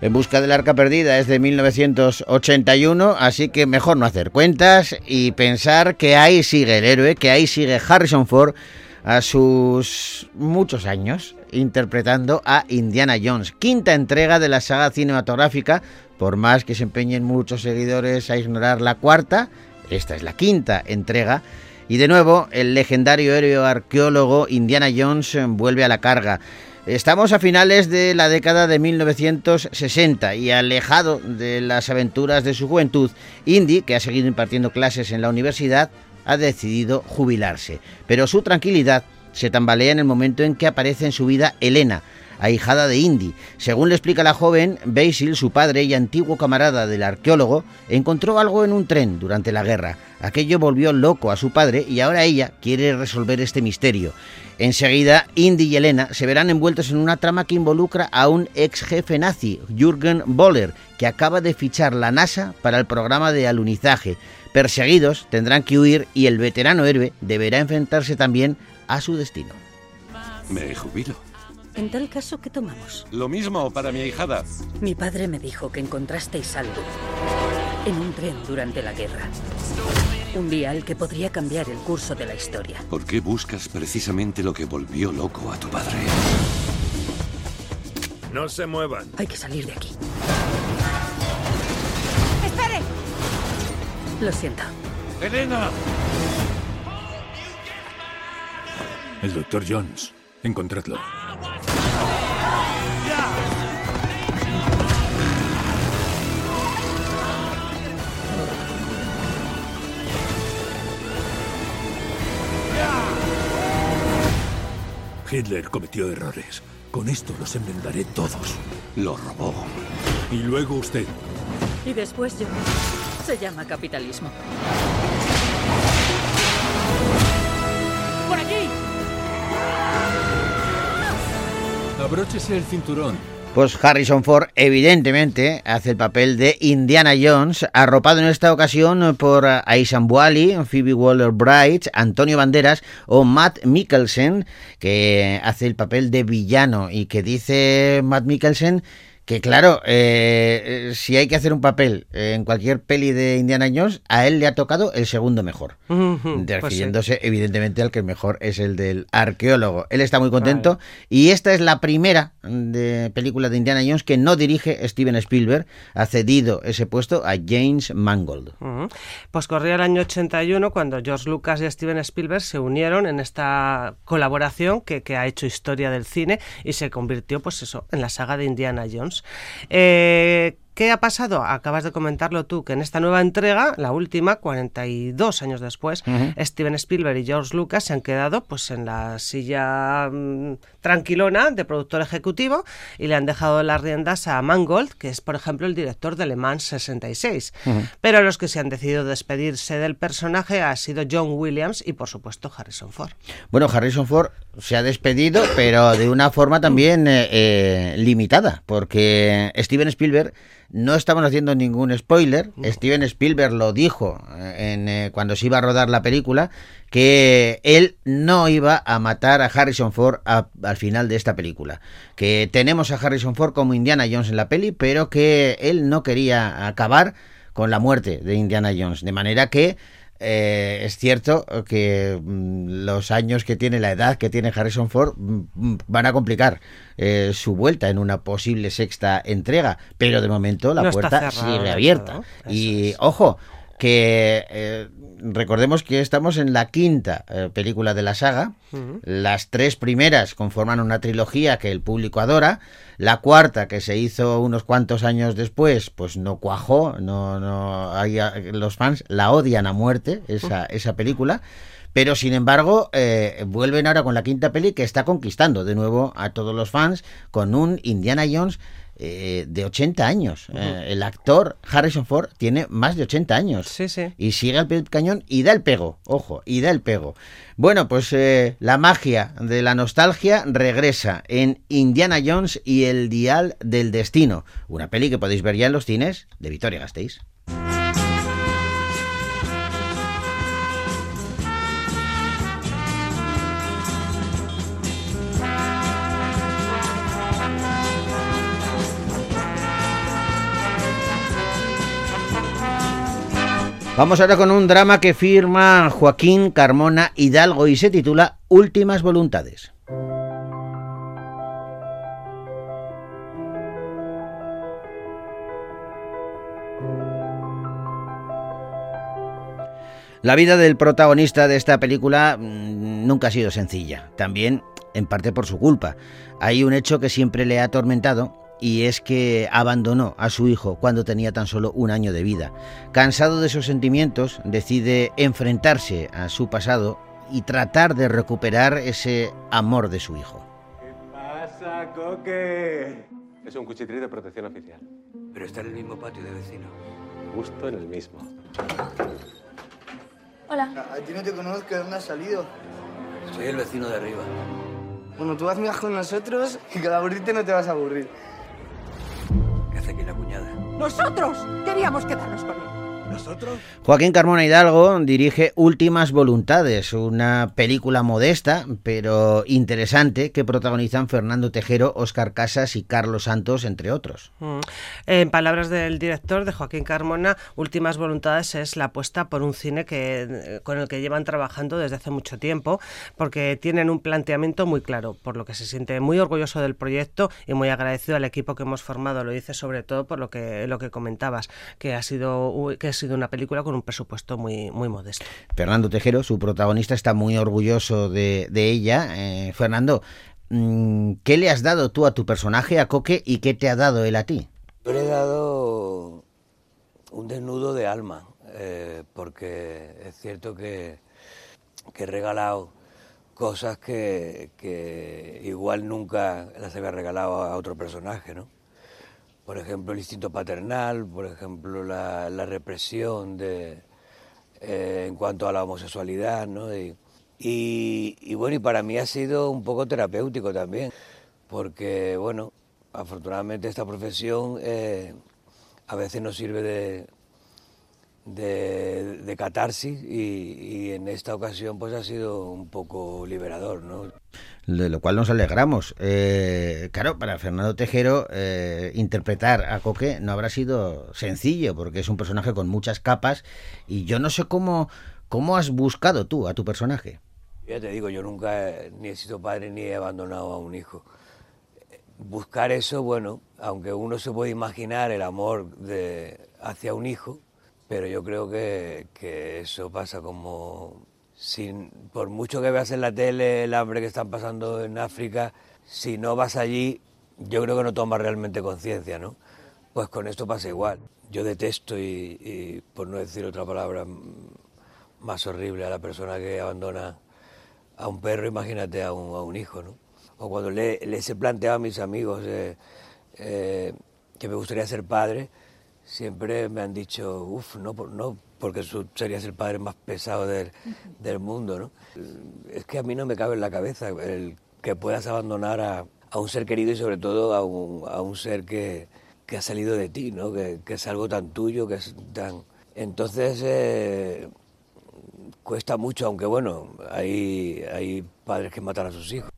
Speaker 1: En busca del arca perdida es de 1981, así que mejor no hacer cuentas y pensar que ahí sigue el héroe, que ahí sigue Harrison Ford a sus muchos años interpretando a Indiana Jones, quinta entrega de la saga cinematográfica, por más que se empeñen muchos seguidores a ignorar la cuarta, esta es la quinta entrega. Y de nuevo, el legendario héroe arqueólogo Indiana Jones vuelve a la carga. Estamos a finales de la década de 1960 y alejado de las aventuras de su juventud, Indy, que ha seguido impartiendo clases en la universidad, ha decidido jubilarse. Pero su tranquilidad se tambalea en el momento en que aparece en su vida Elena, ahijada de Indy. Según le explica la joven, Basil, su padre y antiguo camarada del arqueólogo, encontró algo en un tren durante la guerra. Aquello volvió loco a su padre y ahora ella quiere resolver este misterio. Enseguida, Indy y Elena se verán envueltos en una trama que involucra a un ex jefe nazi, Jürgen Boller, que acaba de fichar la NASA para el programa de alunizaje. Perseguidos, tendrán que huir y el veterano héroe deberá enfrentarse también a su destino.
Speaker 15: Me jubilo.
Speaker 12: En tal caso, ¿qué tomamos?
Speaker 15: Lo mismo para mi ahijada.
Speaker 12: Mi padre me dijo que encontrasteis algo en un tren durante la guerra. Un vial que podría cambiar el curso de la historia.
Speaker 15: ¿Por qué buscas precisamente lo que volvió loco a tu padre?
Speaker 9: No se muevan.
Speaker 12: Hay que salir de aquí.
Speaker 16: ¡Espere!
Speaker 12: Lo siento.
Speaker 9: ¡Elena!
Speaker 17: El doctor Jones. Encontradlo. Hitler cometió errores. Con esto los enmendaré todos.
Speaker 15: Lo robó.
Speaker 17: Y luego usted.
Speaker 12: Y después yo. Se llama capitalismo.
Speaker 16: ¡Por aquí!
Speaker 17: Abróchese el cinturón.
Speaker 1: Pues Harrison Ford evidentemente hace el papel de Indiana Jones, arropado en esta ocasión por Aisan Buali, Phoebe Waller-Bright, Antonio Banderas o Matt Mikkelsen, que hace el papel de villano y que dice Matt Mikkelsen que claro, eh, eh, si hay que hacer un papel en cualquier peli de Indiana Jones, a él le ha tocado el segundo mejor,
Speaker 2: Pues
Speaker 1: refiriéndose evidentemente al que mejor es el del arqueólogo. Él está muy contento y esta es la primera de película de Indiana Jones que no dirige Steven Spielberg, ha cedido ese puesto a James Mangold.
Speaker 2: Pues corría el año 81 cuando George Lucas y Steven Spielberg se unieron en esta colaboración que, que ha hecho historia del cine y se convirtió, pues eso, en la saga de Indiana Jones. Eh, ¿Qué ha pasado? Acabas de comentarlo tú, que en esta nueva entrega, la última, 42 años después. Steven Spielberg y George Lucas se han quedado pues en la silla mm, tranquilona de productor ejecutivo y le han dejado las riendas a Mangold, que es por ejemplo el director de Le Mans 66.
Speaker 1: Ujú.
Speaker 2: Pero los que se han decidido despedirse del personaje ha sido John Williams y por supuesto Harrison Ford.
Speaker 1: Bueno, Harrison Ford se ha despedido, pero de una forma también eh, eh, limitada, porque Steven Spielberg no estamos haciendo ningún spoiler. Steven Spielberg lo dijo eh, en, eh, cuando se iba a rodar la película que él no iba a matar a Harrison Ford a- al final de esta película. Que tenemos a Harrison Ford como Indiana Jones en la peli, pero que él no quería acabar con la muerte de Indiana Jones. De manera que eh, es cierto que mm, los años que tiene, la edad que tiene Harrison Ford, mm, mm, van a complicar eh, su vuelta en una posible sexta entrega, pero de momento la
Speaker 2: No
Speaker 1: puerta sigue abierta. Y ojo, que eh, recordemos que estamos en la quinta eh, película de la saga. Las tres primeras conforman una trilogía que el público adora. La cuarta, que se hizo unos cuantos años después, pues no cuajó. No, no, hay, los fans la odian a muerte, esa, esa película. Pero sin embargo, eh, vuelven ahora con la quinta peli que está conquistando de nuevo a todos los fans con un Indiana Jones eh, de 80 años. Eh, el actor Harrison Ford tiene más de 80 años.
Speaker 2: Sí, sí.
Speaker 1: Y sigue al pie del cañón y da el pego, ojo, y da el pego. Bueno, pues eh, la magia de la nostalgia regresa en Indiana Jones y el Dial del Destino, una peli que podéis ver ya en los cines de Vitoria Gasteiz. Vamos ahora con un drama que firma Joaquín Carmona Hidalgo y se titula Últimas Voluntades. La vida del protagonista de esta película mm, nunca ha sido sencilla, también en parte por su culpa. Hay un hecho que siempre le ha atormentado y es que abandonó a su hijo cuando tenía tan solo un año de vida. Cansado de esos sentimientos, decide enfrentarse a su pasado y tratar de recuperar ese amor de su hijo.
Speaker 16: pasa, Coque? Es un cuchitril de protección oficial.
Speaker 4: Pero está en el mismo patio de vecino.
Speaker 16: Justo en el mismo.
Speaker 18: Hola. A ti no te conozco, ¿de dónde has salido?
Speaker 4: Soy el vecino de arriba.
Speaker 18: Bueno, tú hazme con nosotros y cada aburrirte no te vas a aburrir.
Speaker 19: Nosotros queríamos quedarnos con él.
Speaker 16: ¿Nosotros?
Speaker 1: Joaquín Carmona Hidalgo dirige Últimas Voluntades, una película modesta pero interesante que protagonizan Fernando Tejero, Óscar Casas y Carlos Santos, entre otros.
Speaker 2: Mm. En palabras del director, de Joaquín Carmona, Últimas Voluntades es la apuesta por un cine que, con el que llevan trabajando desde hace mucho tiempo, porque tienen un planteamiento muy claro, por lo que se siente muy orgulloso del proyecto y muy agradecido al equipo que hemos formado. Lo dice sobre todo por lo que, lo que comentabas, que ha sido, que ha sido una película con un presupuesto muy, muy modesto.
Speaker 1: Fernando Tejero, su protagonista, está muy orgulloso de, de ella. Eh, Fernando, mm, ¿qué le has dado tú a tu personaje, a Coque, y qué te ha dado él a ti?
Speaker 4: Yo le he dado un desnudo de alma, eh, porque es cierto que, que he regalado cosas que, que igual nunca las había regalado a otro personaje, ¿no? Por ejemplo, el instinto paternal, por ejemplo, la, la represión de, eh, en cuanto a la homosexualidad, ¿no? Y, bueno, y para mí ha sido un poco terapéutico también, porque, bueno, afortunadamente esta profesión eh, a veces nos sirve de, de, de catarsis y, y en esta ocasión pues ha sido un poco liberador, ¿no?
Speaker 1: de lo cual nos alegramos. Eh, claro, para Fernando Tejero eh, interpretar a Coque no habrá sido sencillo, porque es un personaje con muchas capas y yo no sé cómo, cómo has buscado tú a tu personaje.
Speaker 4: Ya te digo, yo nunca he- ni he sido padre ni he abandonado a un hijo. Buscar eso, bueno, aunque uno se puede imaginar el amor de, hacia un hijo, pero yo creo que, que eso pasa como sin, por mucho que veas en la tele el hambre que están pasando en África, si no vas allí, yo creo que no tomas realmente conciencia, ¿no? Pues con esto pasa igual. Yo detesto y, y, por no decir otra palabra más horrible a la persona que abandona a un perro, imagínate a un, a un hijo, ¿no? O cuando le, les he planteado a mis amigos eh, eh, que me gustaría ser padre, siempre me han dicho, uff, no, no, porque eso sería el padre más pesado del, del, mundo, ¿no? Es que a mí no me cabe en la cabeza el que puedas abandonar a, a un ser querido y sobre todo a un, a un ser que, que, ha salido de ti, ¿no? Que, que, es algo tan tuyo, que es tan... Entonces, eh, cuesta mucho, aunque bueno, hay, hay padres que matan a sus hijos.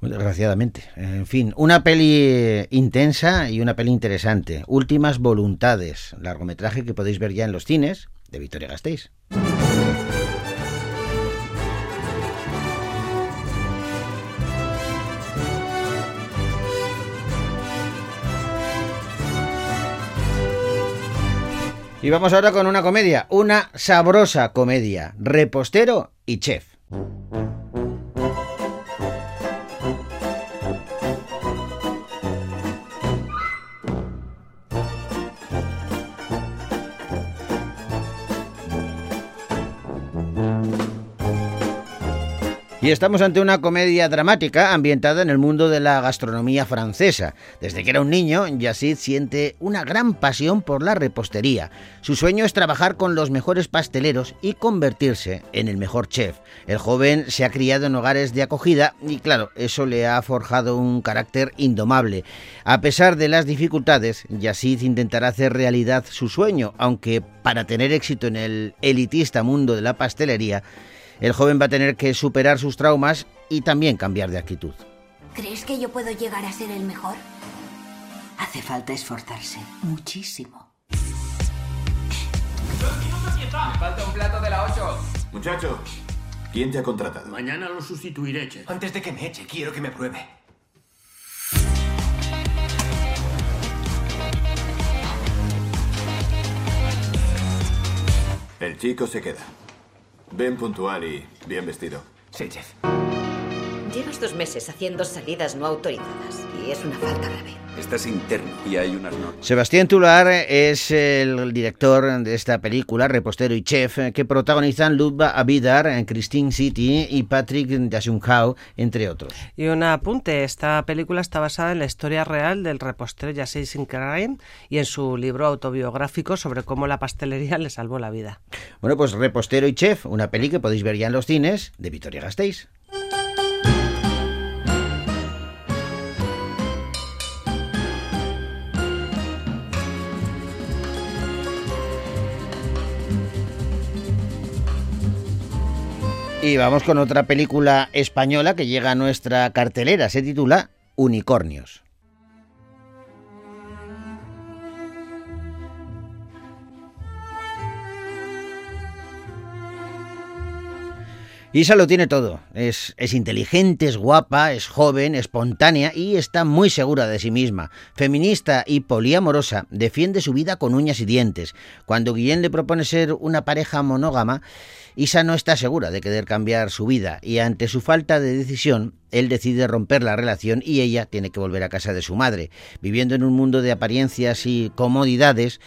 Speaker 1: Desgraciadamente. En fin, una peli intensa y una peli interesante. Últimas voluntades, largometraje que podéis ver ya en los cines de Victoria Gasteiz. Y vamos ahora con una comedia, una sabrosa comedia, repostero y chef. Y estamos ante una comedia dramática ambientada en el mundo de la gastronomía francesa. Desde que era un niño, Yacid siente una gran pasión por la repostería. Su sueño es trabajar con los mejores pasteleros y convertirse en el mejor chef. El joven se ha criado en hogares de acogida y claro, eso le ha forjado un carácter indomable. A pesar de las dificultades, Yacid intentará hacer realidad su sueño, aunque para tener éxito en el elitista mundo de la pastelería, el joven va a tener que superar sus traumas y también cambiar de actitud.
Speaker 20: ¿Crees que yo puedo llegar a ser el mejor? Hace falta esforzarse muchísimo.
Speaker 21: Me falta un plato de la 8.
Speaker 5: Muchacho, ¿quién te ha contratado?
Speaker 21: Mañana lo sustituiré. Antes de que me eche, quiero que me pruebe.
Speaker 5: El chico se queda. Ven puntual y bien vestido.
Speaker 21: Sí, Jeff.
Speaker 22: Llevas dos meses haciendo salidas no autorizadas y es una falta grave.
Speaker 14: Estás interno y hay unas normas.
Speaker 1: Sebastián Tular es el director de esta película, repostero y chef, que protagonizan Ludva Abidar, Christine City y Patrick Dajunkau, entre otros.
Speaker 2: Y un apunte, esta película está basada en la historia real del repostero Yassir Sinkarain y en su libro autobiográfico sobre cómo la pastelería le salvó la vida.
Speaker 1: Bueno, pues Repostero y Chef, una peli que podéis ver ya en los cines de Vitoria Gasteiz. Y vamos con otra película española que llega a nuestra cartelera. Se titula Unicornios. Isa lo tiene todo. Es, inteligente, es guapa, es joven, espontánea y está muy segura de sí misma. Feminista y poliamorosa, defiende su vida con uñas y dientes. Cuando Guillén le propone ser una pareja monógama, Isa no está segura de querer cambiar su vida y ante su falta de decisión, él decide romper la relación y ella tiene que volver a casa de su madre. Viviendo en un mundo de apariencias y comodidades,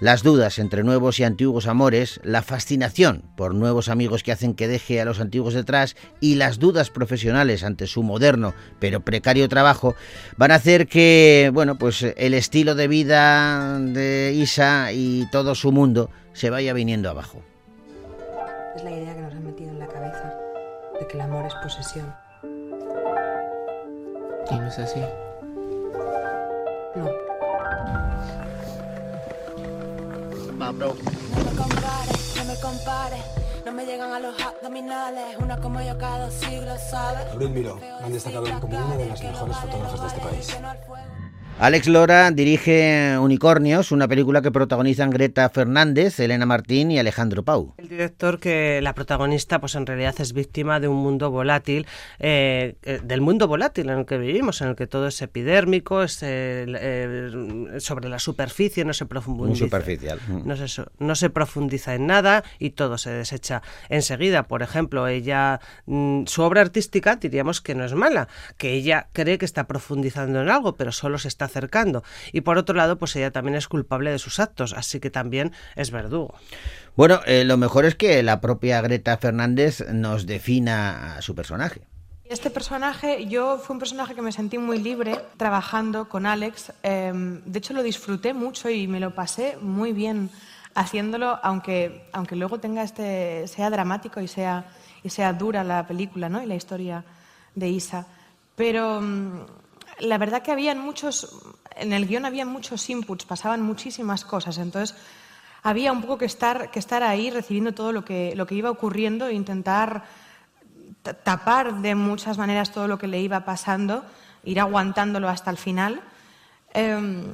Speaker 1: las dudas entre nuevos y antiguos amores, la fascinación por nuevos amigos que hacen que deje a los antiguos detrás y las dudas profesionales ante su moderno pero precario trabajo van a hacer que, bueno, pues el estilo de vida de Isa y todo su mundo se vaya viniendo abajo.
Speaker 11: Es la idea que nos han metido en la cabeza de que el amor es posesión.
Speaker 18: ¿Y no es así?
Speaker 11: No.
Speaker 18: Va, bro.
Speaker 23: No me compares, no me compares. No me llegan a los abdominales. Una como yo cada dos siglos, ¿sabes?
Speaker 24: Abril Miró, han destacado como una de las mejores fotógrafas de este país.
Speaker 1: Alex Lora dirige Unicornios, una película que protagonizan Greta Fernández, Elena Martín y Alejandro Pau.
Speaker 2: El director que la protagonista pues en realidad es víctima de un mundo volátil, eh, del mundo volátil en el que vivimos, en el que todo es epidérmico, es eh, eh, sobre la superficie, no se profundiza.
Speaker 1: Muy superficial.
Speaker 2: No se, no se profundiza en nada y todo se desecha enseguida. Por ejemplo, ella, mm, su obra artística diríamos que no es mala, que ella cree que está profundizando en algo, pero solo se está está acercando. Y por otro lado, pues ella también es culpable de sus actos, así que también es verdugo.
Speaker 1: Bueno, eh, lo mejor es que la propia Greta Fernández nos defina a su personaje.
Speaker 11: Este personaje, yo fue un personaje que me sentí muy libre trabajando con Alex. Em, de hecho, lo disfruté mucho y me lo pasé muy bien haciéndolo, aunque, aunque luego tenga este, sea dramático y sea, y sea dura la película ¿no? y la historia de Isa. Pero mm, la verdad que habían muchos, en el guion había muchos inputs, pasaban muchísimas cosas. Entonces, había un poco que estar, que estar ahí recibiendo todo lo que, lo que iba ocurriendo e intentar tapar de muchas maneras todo lo que le iba pasando, ir aguantándolo hasta el final. Em,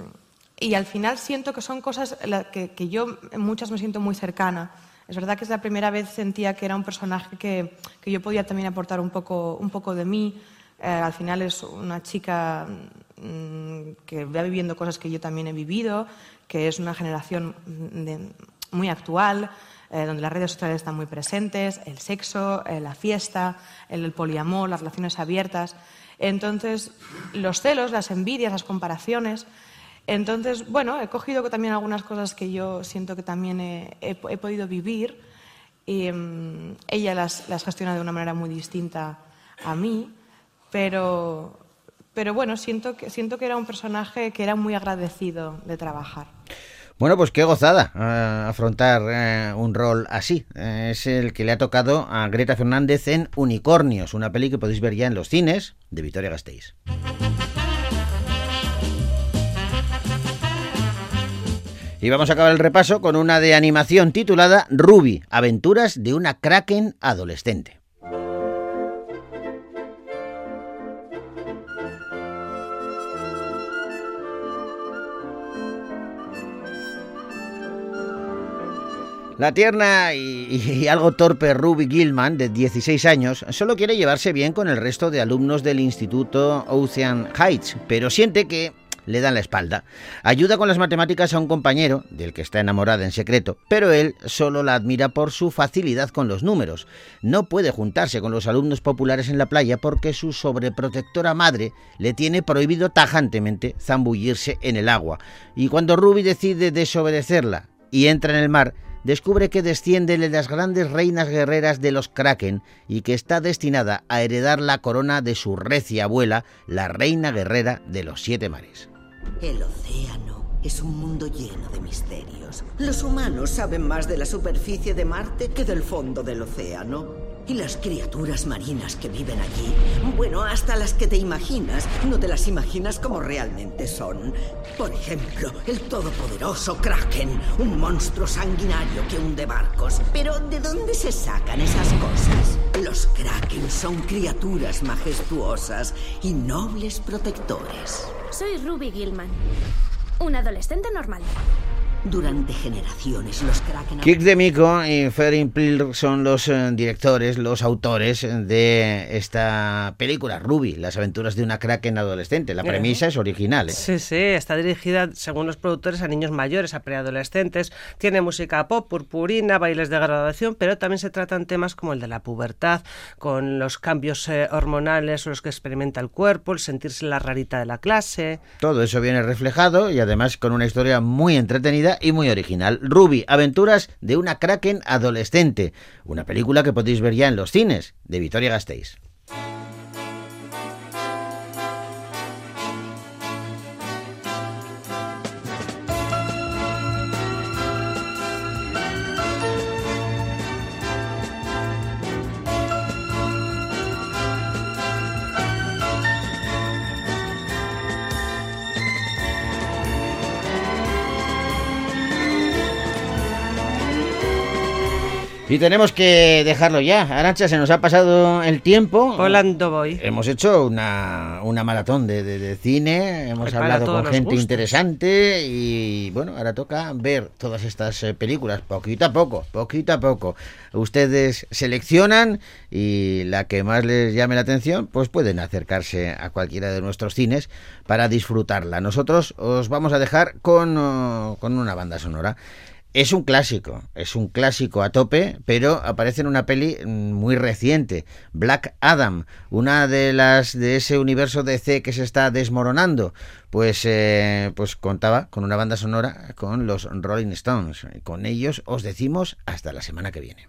Speaker 11: y al final siento que son cosas que, que, yo en muchas me siento muy cercana. Es verdad que es la primera vez sentía que era un personaje que, que yo podía también aportar un poco, un poco de mí. Eh, al final es una chica mm, que va viviendo cosas que yo también he vivido, que es una generación muy actual, eh, donde las redes sociales están muy presentes, el sexo, eh, la fiesta, el, poliamor, las relaciones abiertas. Entonces, los celos, las envidias, las comparaciones. Entonces, bueno, he cogido también algunas cosas que yo siento que también he, podido vivir y mm, ella las, gestiona de una manera muy distinta a mí, pero, pero bueno, siento que, siento que era un personaje que era muy agradecido de trabajar.
Speaker 1: Bueno, pues qué gozada eh, afrontar eh, un rol así. Eh, es el que le ha tocado a Greta Fernández en Unicornios, una peli que podéis ver ya en los cines de Victoria Gasteiz. Y vamos a acabar el repaso con una de animación titulada Ruby, aventuras de una kraken adolescente. La tierna y, algo torpe Ruby Gilman, de 16 años, solo quiere llevarse bien con el resto de alumnos del Instituto Ocean Heights, pero siente que le dan la espalda. Ayuda con las matemáticas a un compañero, del que está enamorada en secreto, pero él solo la admira por su facilidad con los números. No puede juntarse con los alumnos populares en la playa porque su sobreprotectora madre le tiene prohibido tajantemente zambullirse en el agua. Y cuando Ruby decide desobedecerla y entra en el mar, descubre que desciende de las grandes reinas guerreras de los Kraken y que está destinada a heredar la corona de su recia abuela, la reina guerrera de los siete mares.
Speaker 25: El océano es un mundo lleno de misterios. Los humanos saben más de la superficie de Marte que del fondo del océano. Y las criaturas marinas que viven allí, bueno, hasta las que te imaginas, no te las imaginas como realmente son. Por ejemplo, el todopoderoso Kraken, un monstruo sanguinario que hunde barcos. Pero ¿de dónde se sacan esas cosas? Los Kraken son criaturas majestuosas y nobles protectores.
Speaker 26: Soy Ruby Gilman, un adolescente normal.
Speaker 25: Durante generaciones los Kraken...
Speaker 1: Kick de Miko y Ferin Pil son los eh, directores, los autores de esta película, Ruby, las aventuras de una Kraken adolescente. La premisa es original. ¿eh?
Speaker 2: Sí, sí, está dirigida, según los productores, a niños mayores, a preadolescentes. Tiene música pop, purpurina, bailes de graduación, pero también se tratan temas como el de la pubertad, con los cambios eh, hormonales los que experimenta el cuerpo, el sentirse la rarita de la clase.
Speaker 1: Todo eso viene reflejado y además con una historia muy entretenida y muy original. Ruby, aventuras de una kraken adolescente. Una película que podéis ver ya en los cines de Vitoria Gasteiz. Y tenemos que dejarlo ya. Arancha, se nos ha pasado el tiempo.
Speaker 2: Volando voy.
Speaker 1: Hemos hecho una, una maratón de, de, cine, hemos hablado con gente interesante y bueno, ahora toca ver todas estas eh, películas poquito a poco, poquito a poco. Ustedes seleccionan y la que más les llame la atención, pues pueden acercarse a cualquiera de nuestros cines para disfrutarla. Nosotros os vamos a dejar con, oh, con una banda sonora.
Speaker 9: Es un clásico, es un clásico a tope, pero aparece en una peli mm, muy reciente, Black Adam, una de las de ese universo DC que se está desmoronando. Pues, eh, pues contaba con una banda sonora con los Rolling Stones. Y con ellos os decimos hasta la semana que viene.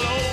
Speaker 27: blow.